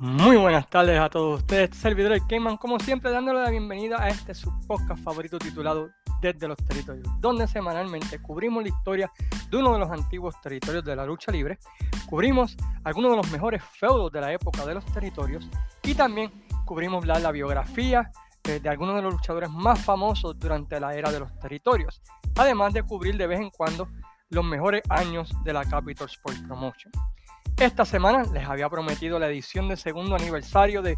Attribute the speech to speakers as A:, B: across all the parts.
A: Muy buenas tardes a todos ustedes, este servidor el Cayman, como siempre dándole la bienvenida a este su podcast favorito titulado Desde los Territorios, donde semanalmente cubrimos la historia de uno de los antiguos territorios de la lucha libre, cubrimos algunos de los mejores feudos de la época de los territorios y también cubrimos la, biografía de, de algunos de los luchadores más famosos durante la era de los territorios, además de cubrir de vez en cuando los mejores años de la Capital Sports Promotion. Esta semana les había prometido la edición de segundo aniversario de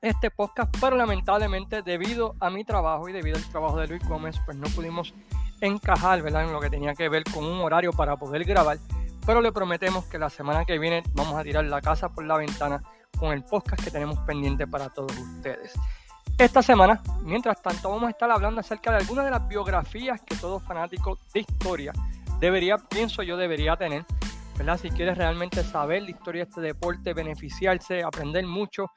A: este podcast, pero lamentablemente debido a mi trabajo y debido al trabajo de Luis Gómez, pues no pudimos encajar ¿verdad? en lo que tenía que ver con un horario para poder grabar. Pero le prometemos que la semana que viene vamos a tirar la casa por la ventana con el podcast que tenemos pendiente para todos ustedes. Esta semana, mientras tanto, vamos a estar hablando acerca de algunas de las biografías que todo fanático de historia debería, pienso yo, debería tener si quieres realmente saber la historia de este deporte, beneficiarse, aprender mucho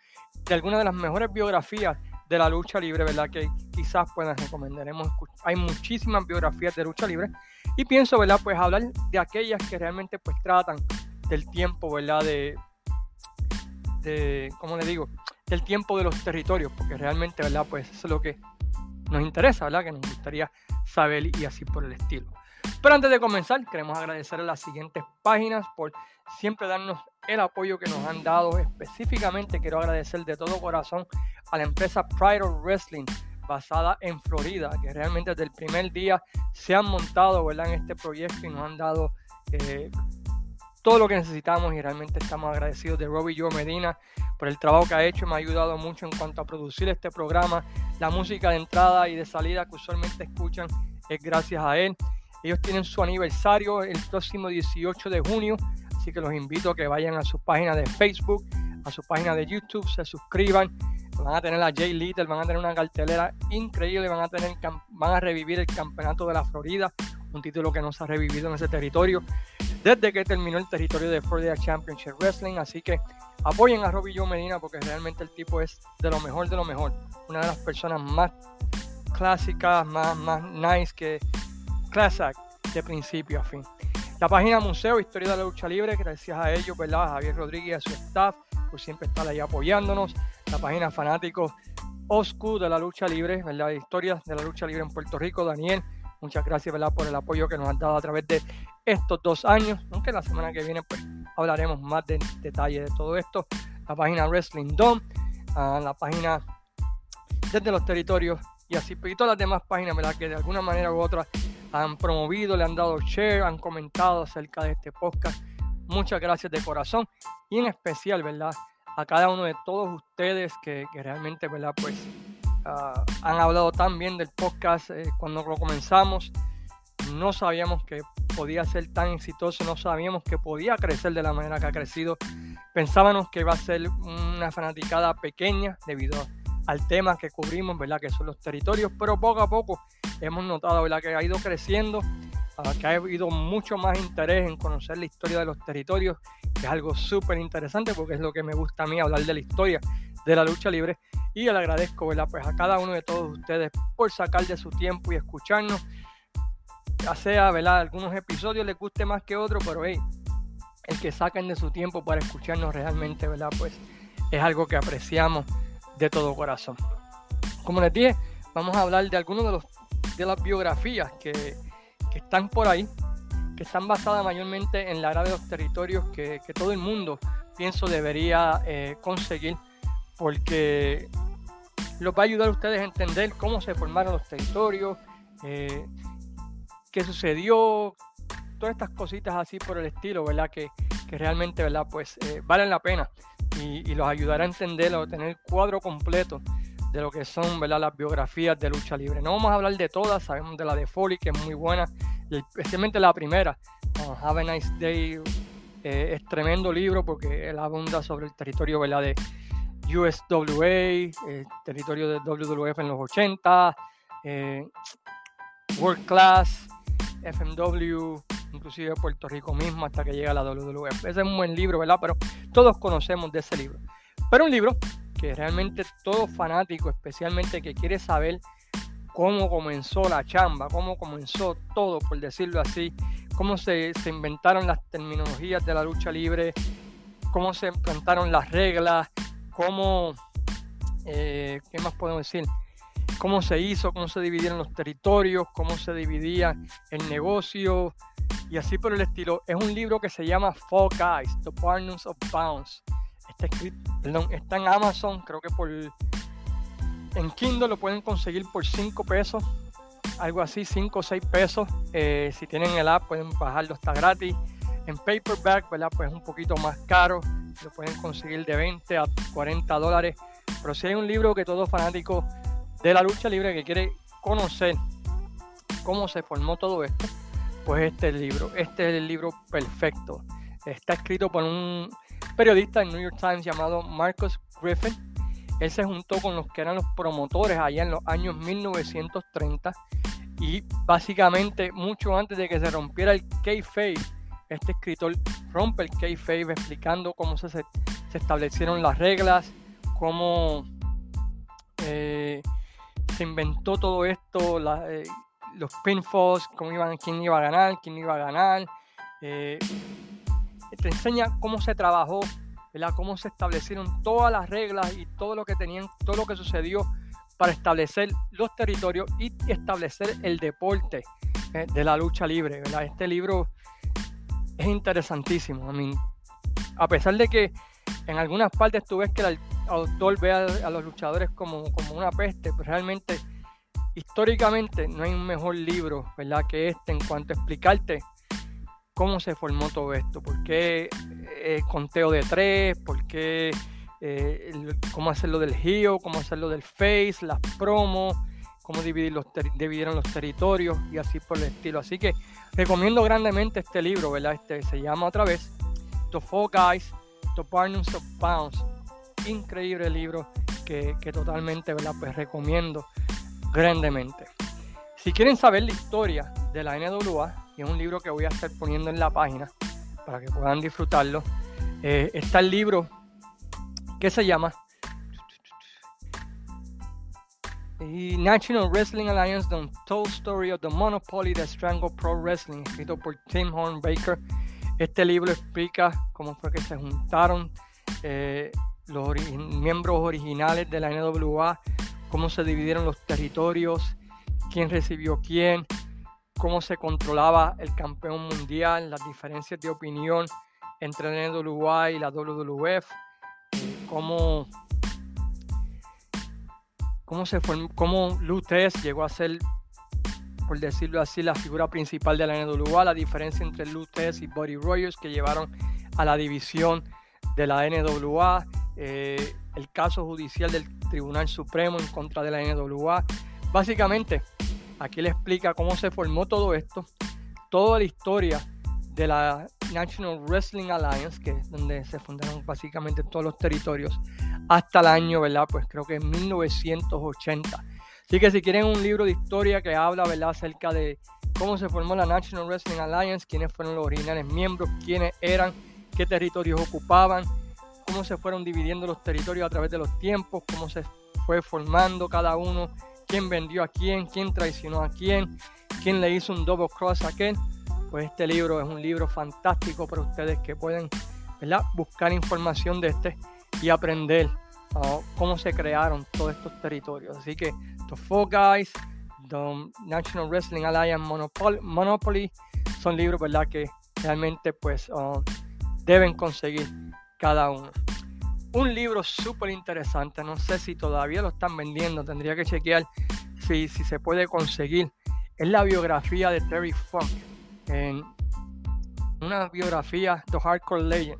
A: de algunas de las mejores biografías de la lucha libre, ¿verdad? Que quizás puedan recomendar. Hay muchísimas biografías de lucha libre y pienso, ¿verdad? Pues hablar de aquellas que realmente pues tratan del tiempo, ¿verdad? De, de ¿cómo le digo? Del tiempo de los territorios, porque realmente, ¿verdad? Pues eso es lo que nos interesa, ¿verdad? Que nos gustaría saber y así por el estilo. Pero antes de comenzar, queremos agradecer a las siguientes páginas por siempre darnos el apoyo que nos han dado. Específicamente quiero agradecer de todo corazón a la empresa Pride of Wrestling basada en Florida, que realmente desde el primer día se han montado en este proyecto y nos han dado eh, todo lo que necesitamos y realmente estamos agradecidos de Robbie Joe Medina por el trabajo que ha hecho, me ha ayudado mucho en cuanto a producir este programa, la música de entrada y de salida que usualmente escuchan es gracias a él. Ellos tienen su aniversario el próximo 18 de junio, así que los invito a que vayan a su página de Facebook, a su página de YouTube, se suscriban. Van a tener a Jay Little, van a tener una cartelera increíble, van a, van a revivir el campeonato de la Florida, un título que no se ha revivido en ese territorio desde que terminó el territorio de Florida Championship Wrestling. Así que apoyen a Robbie Joe Medina porque realmente el tipo es de lo mejor de lo mejor. Una de las personas más clásicas, más, más nice que Class de principio a fin. La página Museo Historia de la Lucha Libre, gracias a ellos, ¿verdad? Javier Rodríguez y a su staff, por siempre estar ahí apoyándonos. La página Fanáticos Oscu de la Lucha Libre, ¿verdad? Historia de la Lucha Libre en Puerto Rico, Daniel. Muchas gracias, ¿verdad? Por el apoyo que nos han dado a través de estos dos años. Aunque la semana que viene, pues, hablaremos más de detalle de todo esto. La página Wrestling Dome, ah, la página desde los territorios y así, y todas las demás páginas, ¿verdad? Que de alguna manera u otra han promovido, le han dado share, han comentado acerca de este podcast. Muchas gracias de corazón y en especial, ¿verdad? A cada uno de todos ustedes que, realmente, ¿verdad? Pues ah, han hablado tan bien del podcast eh, cuando lo comenzamos. No sabíamos que podía ser tan exitoso, no sabíamos que podía crecer de la manera que ha crecido. Pensábamos que iba a ser una fanaticada pequeña debido al tema que cubrimos, ¿verdad? Que son los territorios, pero poco a poco hemos notado ¿verdad? que ha ido creciendo, que ha habido mucho más interés en conocer la historia de los territorios, que es algo súper interesante porque es lo que me gusta a mí hablar de la historia de la lucha libre. Y le agradezco ¿verdad? Pues a cada uno de todos ustedes por sacar de su tiempo y escucharnos. Ya sea, ¿verdad? Algunos episodios les guste más que otros, pero hey, el que saquen de su tiempo para escucharnos realmente, ¿verdad? Pues es algo que apreciamos de todo corazón. Como les dije, vamos a hablar de algunos de los de las biografías que, están por ahí, que están basadas mayormente en la área de los territorios que, todo el mundo, pienso, debería eh, conseguir, porque los va a ayudar a ustedes a entender cómo se formaron los territorios, eh, qué sucedió, todas estas cositas así por el estilo, ¿verdad? Que, realmente, ¿verdad? Pues eh, valen la pena y, y, los ayudará a entender o tener cuadro completo de lo que son ¿verdad? las biografías de lucha libre. No vamos a hablar de todas, sabemos de la de Foley, que es muy buena, especialmente la primera, Have a Nice Day, eh, es tremendo libro porque él abunda sobre el territorio ¿verdad? de USWA, el territorio de WWF en los 80, eh, World Class, FMW, inclusive Puerto Rico mismo hasta que llega la WWF. Ese es un buen libro, ¿verdad? Pero todos conocemos de ese libro. Pero un libro que realmente todo fanático, especialmente que quiere saber cómo comenzó la chamba, cómo comenzó todo, por decirlo así, cómo se, inventaron las terminologías de la lucha libre, cómo se implantaron las reglas, cómo, eh, ¿qué más podemos decir? Cómo se hizo, cómo se dividieron los territorios, cómo se dividía el negocio y así por el estilo. Es un libro que se llama Fall Guys, The Partners of Bounds. Está, escrito, perdón, está en Amazon, creo que por... En Kindle lo pueden conseguir por 5 pesos, algo así, 5 o 6 pesos. Eh, si tienen el app pueden bajarlo, está gratis. En paperback, ¿verdad? Pues es un poquito más caro, lo pueden conseguir de 20 a 40 dólares. Pero si hay un libro que todo fanático de la lucha libre que quiere conocer cómo se formó todo esto, pues este es el libro. Este es el libro perfecto. Está escrito por un periodista en New York Times llamado Marcus Griffin. Él se juntó con los que eran los promotores allá en los años 1930 y básicamente mucho antes de que se rompiera el kayfabe, este escritor rompe el kayfabe explicando cómo se, establecieron las reglas, cómo eh, se inventó todo esto, eh, los pinfalls, cómo iban, quién iba a ganar, quién iba a ganar. Eh, te enseña cómo se trabajó, ¿verdad? cómo se establecieron todas las reglas y todo lo que tenían, todo lo que sucedió para establecer los territorios y establecer el deporte eh, de la lucha libre. ¿verdad? Este libro es interesantísimo. a pesar de que en algunas partes tú ves que el autor ve a, los luchadores como, como una peste, pues realmente históricamente no hay un mejor libro, ¿verdad? Que este en cuanto a explicarte cómo se formó todo esto, por qué el conteo de tres, por qué eh, cómo hacerlo del GIO, cómo hacerlo del Face, las promos, cómo dividir los dividieron los territorios y así por el estilo. Así que recomiendo grandemente este libro, ¿verdad? Este se llama otra vez The Four Guys, The Partners of Pounds. Increíble libro que, que totalmente, ¿verdad? Pues recomiendo grandemente. Si quieren saber la historia de la NWA, y es un libro que voy a estar poniendo en la página para que puedan disfrutarlo, eh, está el libro que se llama National Wrestling Alliance, The Untold Story of the Monopoly that Strangled Pro Wrestling, escrito por Tim Hornbaker. Este libro explica cómo fue que se juntaron eh, los miembros originales de la NWA cómo se dividieron los territorios, quién recibió quién, cómo se controlaba el campeón mundial, las diferencias de opinión entre la NWA y la WWF, cómo, cómo, se fue, cómo Lutez llegó a ser, por decirlo así, la figura principal de la NWA, la diferencia entre Lutez y Buddy Rogers que llevaron a la división de la NWA, eh, el caso judicial del Tribunal Supremo en contra de la NWA. Básicamente, aquí le explica cómo se formó todo esto, toda la historia de la National Wrestling Alliance, que es donde se fundaron básicamente todos los territorios, hasta el año, ¿verdad? Pues creo que en 1980. Así que si quieren un libro de historia que habla, ¿verdad? Acerca de cómo se formó la National Wrestling Alliance, quiénes fueron los originales miembros, quiénes eran, qué territorios ocupaban, cómo se fueron dividiendo los territorios a través de los tiempos, cómo se fue formando cada uno, quién vendió a quién, quién traicionó a quién, quién le hizo un double cross a quién. Pues este libro es un libro fantástico para ustedes que pueden buscar información de este y aprender cómo se crearon todos estos territorios. Así que The Four Guys, The National Wrestling Alliance Monopoly, son libros ¿verdad? que realmente pues uh, deben conseguir cada uno. Un libro súper interesante, no sé si todavía lo están vendiendo, tendría que chequear si, si se puede conseguir. Es la biografía de Terry Funk, en una biografía de Hardcore Legend,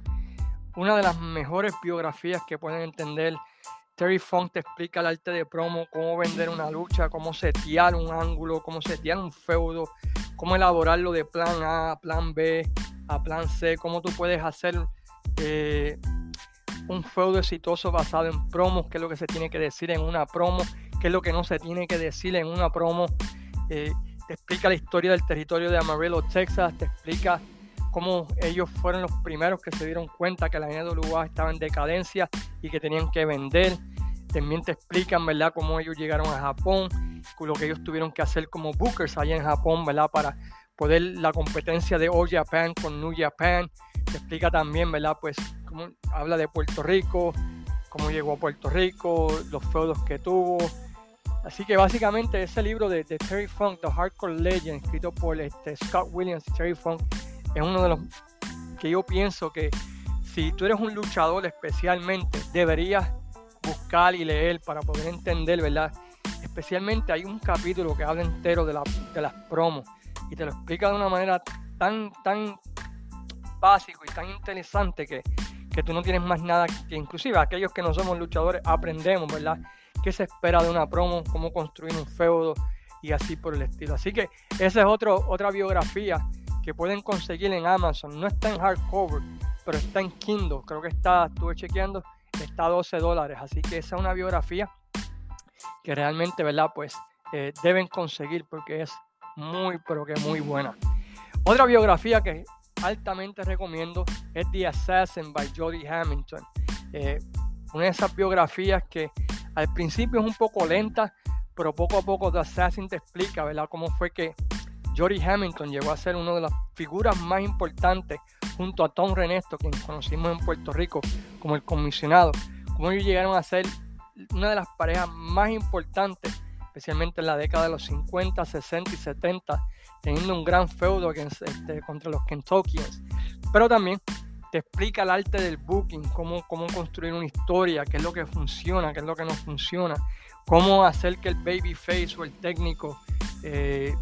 A: una de las mejores biografías que pueden entender. Terry Funk te explica el arte de promo, cómo vender una lucha, cómo setear un ángulo, cómo setear un feudo, cómo elaborarlo de plan A a plan B a plan C, cómo tú puedes hacer eh, un feudo exitoso basado en promos, qué es lo que se tiene que decir en una promo, qué es lo que no se tiene que decir en una promo. Eh, te explica la historia del territorio de Amarillo, Texas, te explica cómo ellos fueron los primeros que se dieron cuenta que la NWA estaba en decadencia y que tenían que vender. También te explican, ¿verdad?, cómo ellos llegaron a Japón, lo que ellos tuvieron que hacer como bookers allá en Japón, ¿verdad?, para poder la competencia de All Japan con New Japan, te explica también, ¿verdad? Pues cómo habla de Puerto Rico, cómo llegó a Puerto Rico, los feudos que tuvo. Así que básicamente ese libro de, Terry Funk, The Hardcore Legend, escrito por este, Scott Williams y Terry Funk, es uno de los que yo pienso que si tú eres un luchador especialmente, deberías buscar y leer para poder entender, ¿verdad? Especialmente hay un capítulo que habla entero de, de las promos y te lo explica de una manera tan, tan básico y tan interesante que que tú no tienes más nada que inclusive aquellos que no somos luchadores aprendemos, ¿verdad? ¿Qué se espera de una promo? ¿Cómo construir un feudo? Y así por el estilo. Así que esa es otro, otra biografía que pueden conseguir en Amazon. No está en hardcover, pero está en Kindle. Creo que está, estuve chequeando, está a 12 dólares. Así que esa es una biografía que realmente, ¿verdad? Pues eh, deben conseguir porque es muy, pero que muy buena. Otra biografía que altamente recomiendo es The Assassin by Jody Hamilton. Eh, una de esas biografías que al principio es un poco lenta, pero poco a poco The Assassin te explica, ¿verdad? Cómo fue que Jody Hamilton llegó a ser una de las figuras más importantes junto a Tom Renesto, quien conocimos en Puerto Rico como el comisionado. Cómo ellos llegaron a ser una de las parejas más importantes, especialmente en la década de los 50, 60 y 70 teniendo un gran feudo este, contra los Kentuckians. Pero también te explica el arte del booking, cómo, cómo construir una historia, qué es lo que funciona, qué es lo que no funciona, cómo hacer que el babyface o el técnico eh,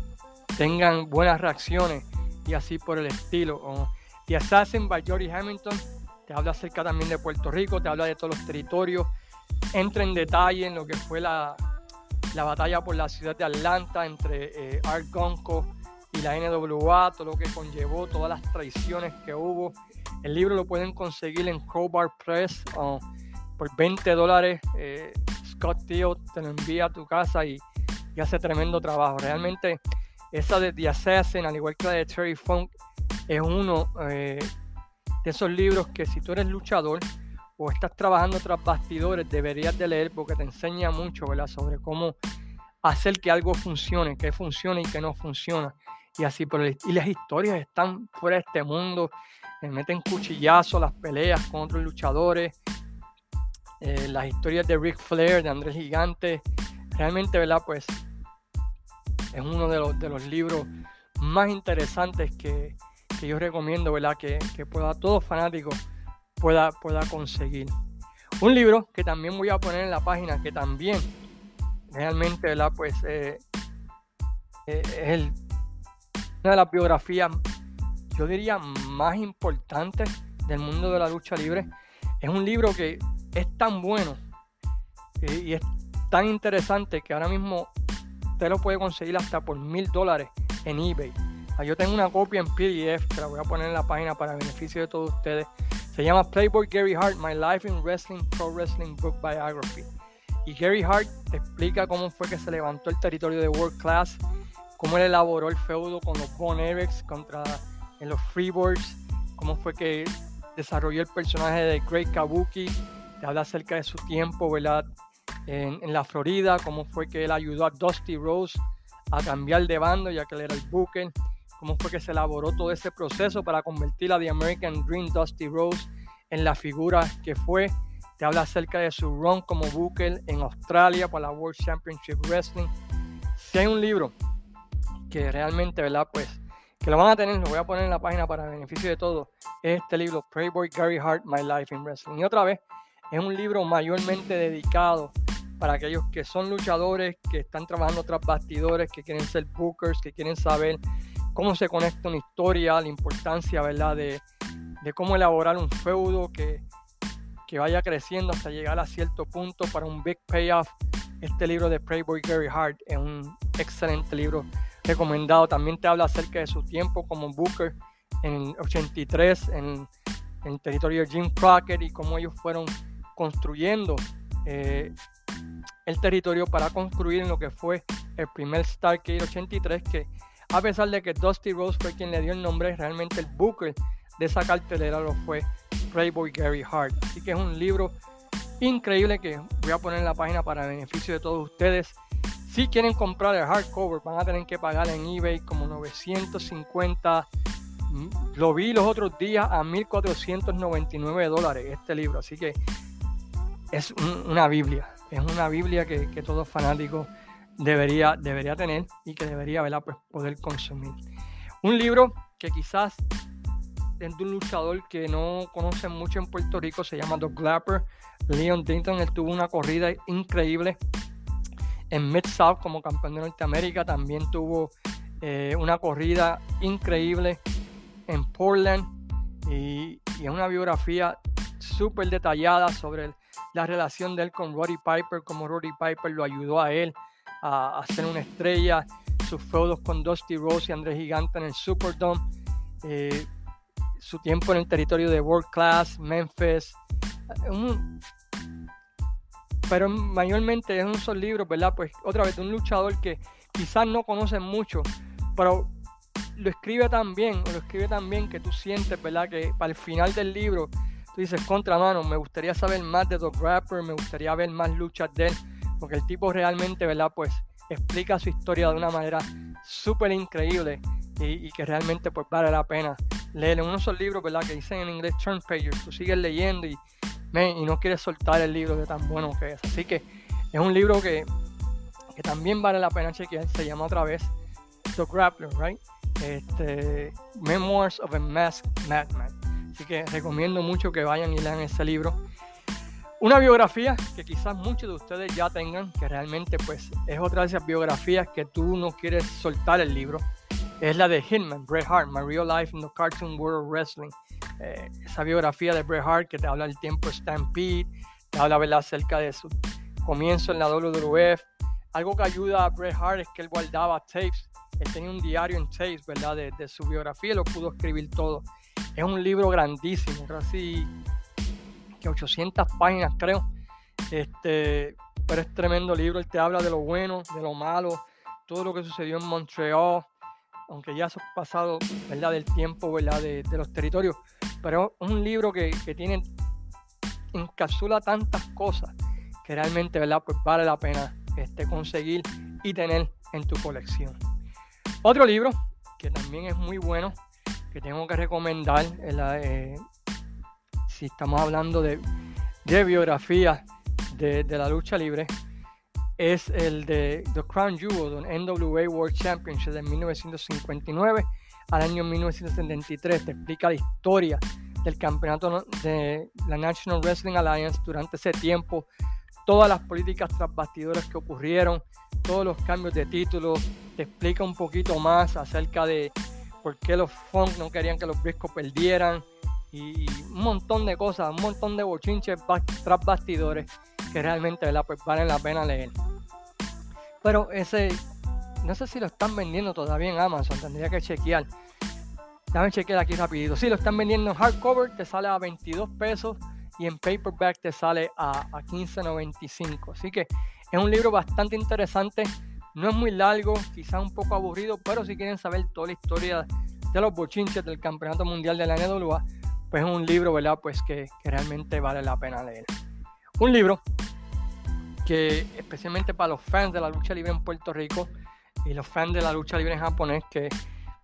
A: tengan buenas reacciones y así por el estilo. The Assassin by Jody Hamilton te habla acerca también de Puerto Rico, te habla de todos los territorios, entra en detalle en lo que fue la, la batalla por la ciudad de Atlanta entre eh, Art Gonco y la NWA, todo lo que conllevó, todas las traiciones que hubo. El libro lo pueden conseguir en Crowbar Press por 20 dólares. Eh, Scott Teo te lo envía a tu casa y, hace tremendo trabajo. Realmente esa de The Assassin, al igual que la de Terry Funk, es uno eh, de esos libros que si tú eres luchador o estás trabajando tras bastidores, deberías de leer porque te enseña mucho ¿verdad? sobre cómo hacer que algo funcione, que funcione y que no funciona y así por Y las historias están fuera de este mundo. Me meten cuchillazos, las peleas con otros luchadores. Eh, las historias de Ric Flair, de Andrés Gigante. Realmente, ¿verdad? Pues es uno de los, de los libros más interesantes que, yo recomiendo, ¿verdad? Que, que, pueda, todo fanático pueda, pueda conseguir. Un libro que también voy a poner en la página, que también realmente, ¿verdad? Pues eh, eh, es el una de las biografías, yo diría, más importantes del mundo de la lucha libre. Es un libro que es tan bueno y es tan interesante que ahora mismo usted lo puede conseguir hasta por mil dólares en eBay. Ah, yo tengo una copia en PDF que la voy a poner en la página para beneficio de todos ustedes. Se llama Playboy Gary Hart, My Life in Wrestling Pro Wrestling Book Biography. Y Gary Hart explica cómo fue que se levantó el territorio de World Class, cómo él elaboró el feudo con los Von Erics contra en los Freeboards, cómo fue que desarrolló el personaje de Great Kabuki, te habla acerca de su tiempo, ¿verdad? En, en, la Florida, cómo fue que él ayudó a Dusty Rose a cambiar de bando, ya que él era el Booker, cómo fue que se elaboró todo ese proceso para convertir a The American Dream Dusty Rose en la figura que fue. Te habla acerca de su run como Booker en Australia para la World Championship Wrestling. Si hay un libro que realmente, ¿verdad? Pues que lo van a tener, lo voy a poner en la página para beneficio de todos, este libro, Playboy Gary Hart, My Life in Wrestling. Y otra vez, es un libro mayormente dedicado para aquellos que son luchadores, que están trabajando tras bastidores, que quieren ser bookers, que quieren saber cómo se conecta una historia, la importancia, ¿verdad?, de, cómo elaborar un feudo que, vaya creciendo hasta llegar a cierto punto para un big payoff. Este libro de Playboy Gary Hart es un excelente libro recomendado. También te habla acerca de su tiempo como Booker en 83 en, el territorio de Jim Crockett y cómo ellos fueron construyendo eh, el territorio para construir en lo que fue el primer Starcade 83 que a pesar de que Dusty Rose fue quien le dio el nombre, realmente el Booker de esa cartelera lo fue Playboy Gary Hart. Así que es un libro increíble que voy a poner en la página para beneficio de todos ustedes. Si quieren comprar el hardcover, van a tener que pagar en eBay como 950 Lo vi los otros días a 1.499 dólares este libro, así que es una Biblia, es una Biblia que, que todo fanático debería, debería tener y que debería Pues, poder consumir. Un libro que quizás de un luchador que no conocen mucho en Puerto Rico, se llama Doug Glapper. Leon Dinton, tuvo una corrida increíble en Mid-South como campeón de Norteamérica. También tuvo eh, una corrida increíble en Portland y, y es una biografía súper detallada sobre la relación de él con Roddy Piper, como Roddy Piper lo ayudó a él a, ser una estrella, sus feudos con Dusty Rose y Andrés Gigante en el Superdome. Eh, su tiempo en el territorio de World Class, Memphis. pero mayormente es un solo libro, ¿verdad? Pues otra vez, un luchador que quizás no conocen mucho, pero lo escribe tan bien, o lo escribe tan bien que tú sientes, ¿verdad? Que para el final del libro tú dices, contra mano, me gustaría saber más de Doc Rapper, me gustaría ver más luchas de él, porque el tipo realmente, ¿verdad? Pues explica su historia de una manera súper increíble y, que realmente pues vale la pena leer. Uno de esos libros, ¿verdad? Que dicen en inglés turn pages, tú sigues leyendo y, y no quieres soltar el libro de tan bueno que es. Así que es un libro que, que también vale la pena chequear. Se llama otra vez The Grappler, right? Este, Memoirs of a Masked Madman. Así que recomiendo mucho que vayan y lean ese libro. Una biografía que quizás muchos de ustedes ya tengan, que realmente pues es otra de esas biografías que tú no quieres soltar el libro es la de Hitman, Bret Hart, My Real Life in the Cartoon World of Wrestling. Eh, esa biografía de Bret Hart que te habla del tiempo Stampede, te habla ¿verdad? acerca de su comienzo en la WWF. Algo que ayuda a Bret Hart es que él guardaba tapes, él tenía un diario en tapes, ¿verdad? De, de su biografía lo pudo escribir todo. Es un libro grandísimo, casi que 800 páginas creo. Este, pero es tremendo libro, él te habla de lo bueno, de lo malo, todo lo que sucedió en Montreal, aunque ya ha pasado ¿verdad? del tiempo ¿verdad? De, los territorios, pero es un libro que, que, tiene, encapsula tantas cosas que realmente ¿verdad? Pues vale la pena este, conseguir y tener en tu colección. Otro libro que también es muy bueno, que tengo que recomendar, eh, si estamos hablando de, de de, de la lucha libre, es el de The Crown Jewel, un NWA World Championship de 1959 al año 1973. Te explica la historia del campeonato de la National Wrestling Alliance durante ese tiempo, todas las políticas tras bastidores que ocurrieron, todos los cambios de títulos. Te explica un poquito más acerca de por qué los Funk no querían que los Briscoe perdieran y un montón de cosas, un montón de bochinches tras bastidores que realmente pues valen la pena leer. Pero ese, no sé si lo están vendiendo todavía en Amazon, tendría que chequear. Déjame chequear aquí rapidito. Si lo están vendiendo en hardcover, te sale a 22 pesos y en paperback te sale a, a 15.95. Así que es un libro bastante interesante. No es muy largo, quizás un poco aburrido, pero si quieren saber toda la historia de los bochinches del Campeonato Mundial de la NWA, pues es un libro, ¿verdad? Pues que, que realmente vale la pena leer. Un libro que especialmente para los fans de la lucha libre en Puerto Rico y los fans de la lucha libre en japonés, que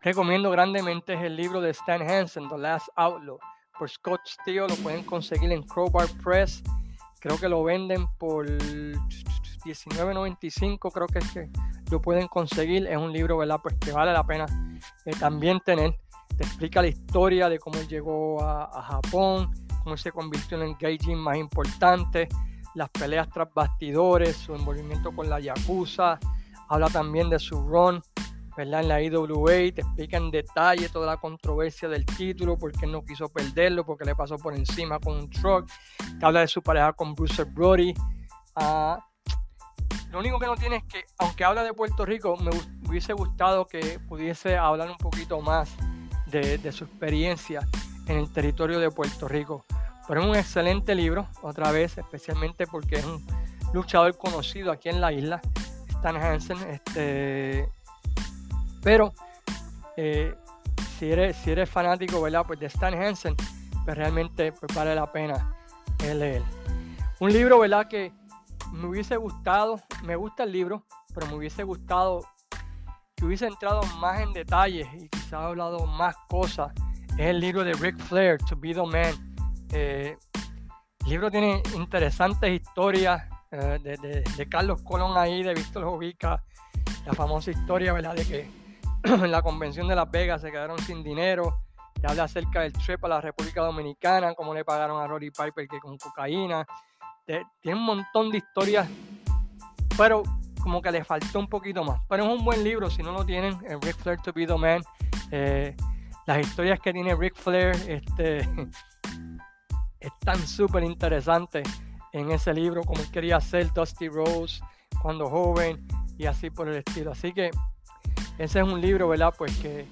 A: recomiendo grandemente es el libro de Stan Hansen, The Last Outlaw, por Scott Steele, lo pueden conseguir en Crowbar Press, creo que lo venden por 19.95, creo que es que lo pueden conseguir, es un libro, ¿verdad? Pues que vale la pena eh, también tener, te explica la historia de cómo él llegó a, Japón, cómo se convirtió en el gaijin más importante, las peleas tras bastidores, su envolvimiento con la Yakuza, habla también de su run ¿verdad? en la IWA, te explica en detalle toda la controversia del título, por qué no quiso perderlo, porque le pasó por encima con un truck, te habla de su pareja con Bruce Brody. Ah, lo único que no tiene es que, aunque habla de Puerto Rico, me hubiese gustado que pudiese hablar un poquito más de, su experiencia en el territorio de Puerto Rico. Pero es un excelente libro, otra vez, especialmente porque es un luchador conocido aquí en la isla, Stan Hansen. Este, pero eh, si, eres, si eres fanático ¿verdad? Pues de Stan Hansen, pues realmente pues vale la pena leer. Un libro ¿verdad? que me hubiese gustado, me gusta el libro, pero me hubiese gustado que hubiese entrado más en detalles y quizás hablado más cosas es el libro de Rick Flair, To Be the Man. Eh, el libro tiene interesantes historias eh, de, Carlos Colón ahí, de Víctor Jovica, la famosa historia ¿verdad? de que en la convención de Las Vegas se quedaron sin dinero. Te habla acerca del trip a la República Dominicana, cómo le pagaron a Rory Piper que con cocaína. tiene un montón de historias, pero como que le faltó un poquito más. Pero es un buen libro, si no lo tienen, Rick Flair to be the man. Eh, las historias que tiene Rick Flair este, están súper interesantes en ese libro, como quería ser Dusty Rose cuando joven y así por el estilo. Así que ese es un libro, ¿verdad? Pues que,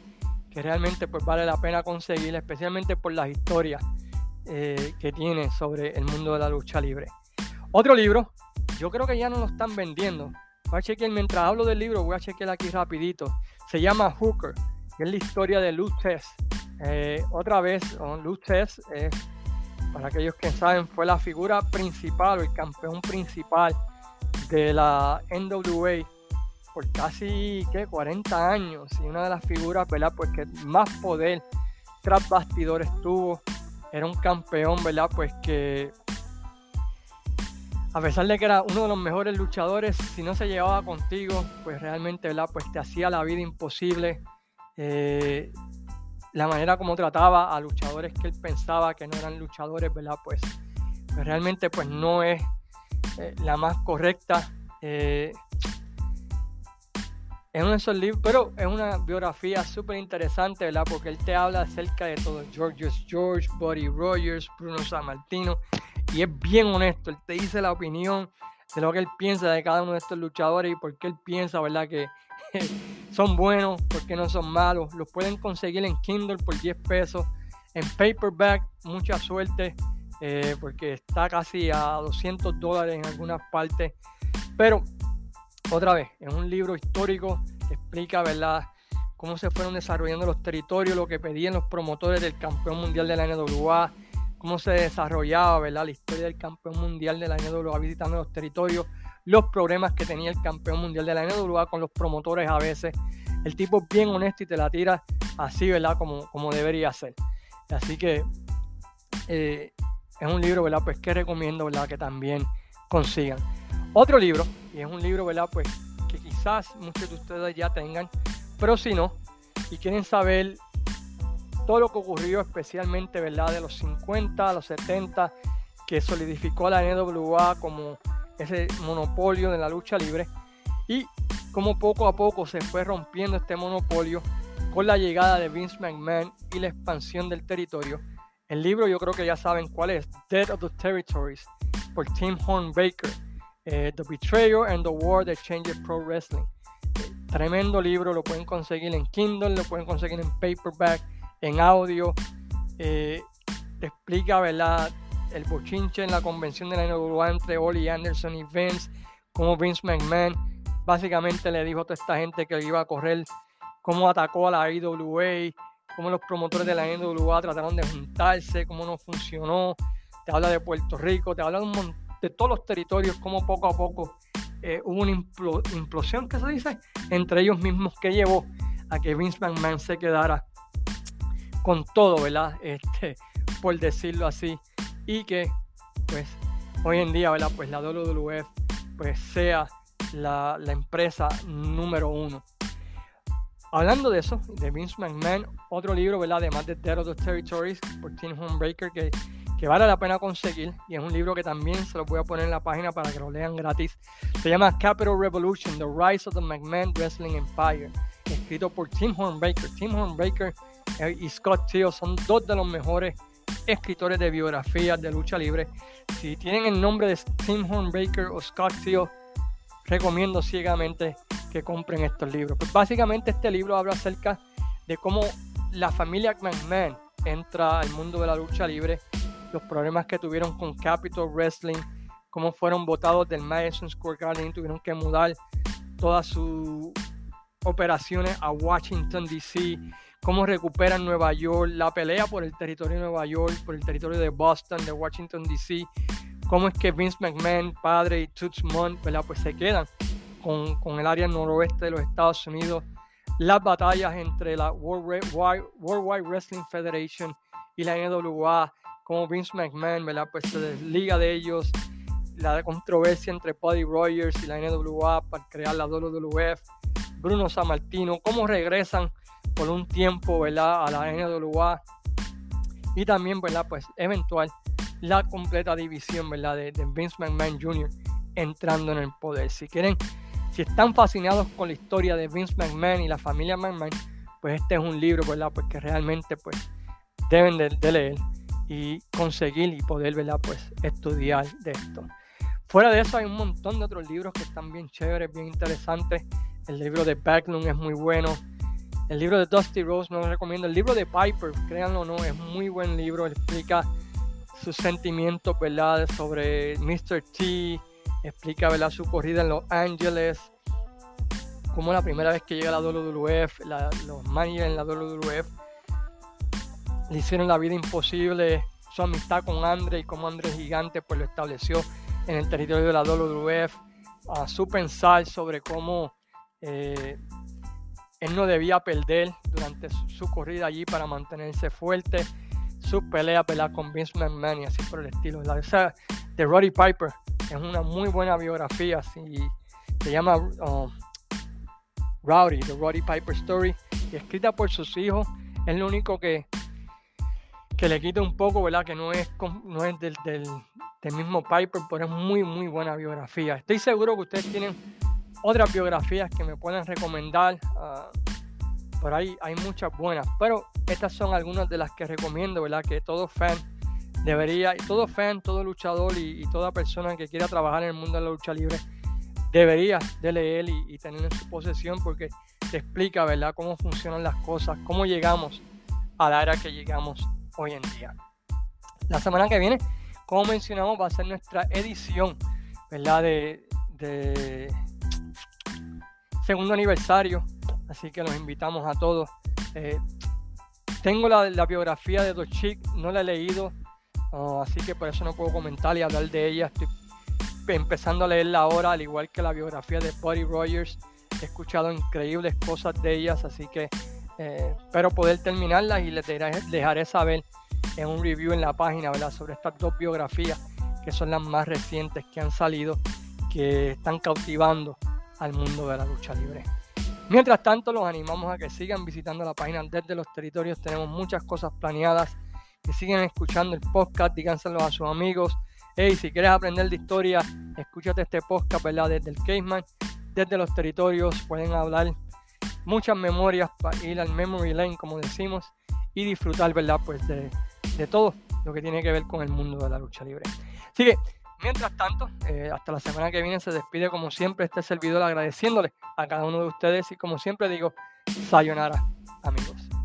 A: realmente pues vale la pena conseguir, especialmente por las historias eh, que tiene sobre el mundo de la lucha libre. Otro libro, yo creo que ya no lo están vendiendo, Voy a chequear, mientras hablo del libro, voy a chequear aquí rapidito. Se llama Hooker, es la historia de Lou eh, otra vez, Lou para aquellos que saben, fue la figura principal el campeón principal de la NWA por casi ¿qué? 40 años y una de las figuras, ¿verdad? Pues que más poder tras bastidores tuvo. Era un campeón, ¿verdad? Pues que a pesar de que era uno de los mejores luchadores, si no se llevaba contigo, pues realmente, ¿verdad? Pues te hacía la vida imposible. Eh, la manera como trataba a luchadores que él pensaba que no eran luchadores, ¿verdad? Pues, pues realmente pues no es eh, la más correcta. Eh, es uno de esos libros, pero es una biografía súper interesante, ¿verdad? Porque él te habla acerca de todo. George George, Buddy Rogers, Bruno Sammartino y es bien honesto. Él te dice la opinión de lo que él piensa de cada uno de estos luchadores y por qué él piensa, ¿verdad? Que son buenos, por qué no son malos. Los pueden conseguir en Kindle por 10 pesos. En paperback, mucha suerte, eh, porque está casi a 200 dólares en algunas partes. Pero, otra vez, es un libro histórico que explica, ¿verdad? Cómo se fueron desarrollando los territorios, lo que pedían los promotores del campeón mundial de la NWA, cómo se desarrollaba ¿verdad? la historia del campeón mundial de la NWA visitando los territorios, los problemas que tenía el campeón mundial de la NWA con los promotores a veces. El tipo es bien honesto y te la tira así, ¿verdad? Como, como debería ser. Así que eh, es un libro, ¿verdad? Pues que recomiendo, ¿verdad? Que también consigan. Otro libro, y es un libro, ¿verdad? Pues que quizás muchos de ustedes ya tengan, pero si no, y quieren saber todo lo que ocurrió especialmente ¿verdad? de los 50 a los 70 que solidificó la NWA como ese monopolio de la lucha libre y como poco a poco se fue rompiendo este monopolio con la llegada de Vince McMahon y la expansión del territorio. El libro yo creo que ya saben cuál es, Dead of the Territories, por Tim Hornbaker, eh, The Betrayal and the War That Changed Pro Wrestling. tremendo libro, lo pueden conseguir en Kindle, lo pueden conseguir en paperback en audio. Eh, explica, ¿verdad? El bochinche en la convención de la NWA entre Oli Anderson y Vince, como Vince McMahon básicamente le dijo a toda esta gente que iba a correr, cómo atacó a la IWA, cómo los promotores de la NWA trataron de juntarse, cómo no funcionó. Te habla de Puerto Rico, te habla de, de todos los territorios, cómo poco a poco eh, hubo una implosión, que se dice, entre ellos mismos que llevó a que Vince McMahon se quedara con todo, ¿verdad? Este, por decirlo así. Y que, pues, hoy en día, ¿verdad? Pues la WWF, pues, sea la, empresa número uno. Hablando de eso, de Vince McMahon, otro libro, ¿verdad? Además de Dead of the Territories por Tim Homebreaker, que, que vale la pena conseguir. Y es un libro que también se lo voy a poner en la página para que lo lean gratis. Se llama Capital Revolution, The Rise of the McMahon Wrestling Empire. Escrito por Tim Hornbaker. Tim Hornbaker eh, y Scott Steele son dos de los mejores escritores de biografías de lucha libre. Si tienen el nombre de Tim Hornbaker o Scott Steele, recomiendo ciegamente que compren estos libros. Pues básicamente este libro habla acerca de cómo la familia McMahon entra al mundo de la lucha libre, los problemas que tuvieron con Capital Wrestling, cómo fueron votados del Madison Square Garden, tuvieron que mudar todas sus operaciones a Washington DC cómo recuperan Nueva York, la pelea por el territorio de Nueva York, por el territorio de Boston, de Washington DC, cómo es que Vince McMahon, padre y Toots Monk, pues se quedan con, el área noroeste de los Estados Unidos, las batallas entre la World, Wide Wrestling Federation y la NWA, como Vince McMahon, ¿verdad? Pues se desliga de ellos, la controversia entre Buddy Rogers y la NWA para crear la WWF, Bruno Sammartino, cómo regresan por un tiempo, ¿verdad? A la NWA y también, ¿verdad? Pues eventual la completa división, ¿verdad? De, de Vince McMahon Jr. entrando en el poder. Si quieren si están fascinados con la historia de Vince McMahon y la familia McMahon, pues este es un libro, ¿verdad? Pues que realmente pues deben de, leer y conseguir y poder, ¿verdad? Pues estudiar de esto. Fuera de eso hay un montón de otros libros que están bien chéveres, bien interesantes. El libro de Backlund es muy bueno. El libro de Dusty Rose no lo recomiendo. El libro de Piper, créanlo o no, es muy buen libro. Explica sus sentimientos, ¿verdad? Sobre Mr. T, explica ¿verdad? su corrida en Los Ángeles, como la primera vez que llega a la WWF, los managers en la WWF le hicieron la vida imposible, su amistad con Andre y como Andre Gigante pues lo estableció en el territorio de la WWF, a su pensar sobre cómo eh, él no debía perder durante su, corrida allí para mantenerse fuerte, su pelea con Vince McMahon y así por el estilo. La de Roddy Piper es una muy buena biografía. se llama um, Rowdy, The Roddy Piper Story, escrita por sus hijos. Es lo único que, que le quita un poco, ¿verdad? Que no es, no es del, del, mismo Piper, pero es muy, muy buena biografía. Estoy seguro que ustedes tienen otras biografías que me pueden recomendar. Uh, por ahí hay muchas buenas, pero estas son algunas de las que recomiendo, ¿verdad? Que todo fan debería, todo fan, todo luchador y, toda persona que quiera trabajar en el mundo de la lucha libre debería de leer y, y, tener en su posesión porque te explica, ¿verdad?, cómo funcionan las cosas, cómo llegamos a la era que llegamos hoy en día. La semana que viene, como mencionamos, va a ser nuestra edición, ¿verdad?, de, segundo aniversario, así que los invitamos a todos. Eh, tengo la, biografía de Dos Chic, no la he leído, Oh, así que por eso no puedo comentar y hablar de ella. Estoy empezando a leerla ahora, al igual que la biografía de Buddy Rogers. He escuchado increíbles cosas de ellas, así que eh, espero poder terminarlas y les dejaré, saber en un review en la página sobre estas dos biografías que son las más recientes que han salido, que están cautivando al mundo de la lucha libre. Mientras tanto, los animamos a que sigan visitando la página desde los territorios. Tenemos muchas cosas planeadas que siguen escuchando el podcast, díganselo a sus amigos. Hey, si quieres aprender de historia, escúchate este podcast, ¿verdad? Desde el Caveman, desde los territorios, pueden hablar muchas memorias para ir al memory lane, como decimos, y disfrutar, ¿verdad? Pues de, de todo lo que tiene que ver con el mundo de la lucha libre. Así que, mientras tanto, eh, hasta la semana que viene se despide como siempre este servidor agradeciéndole a cada uno de ustedes y como siempre digo, sayonara, amigos.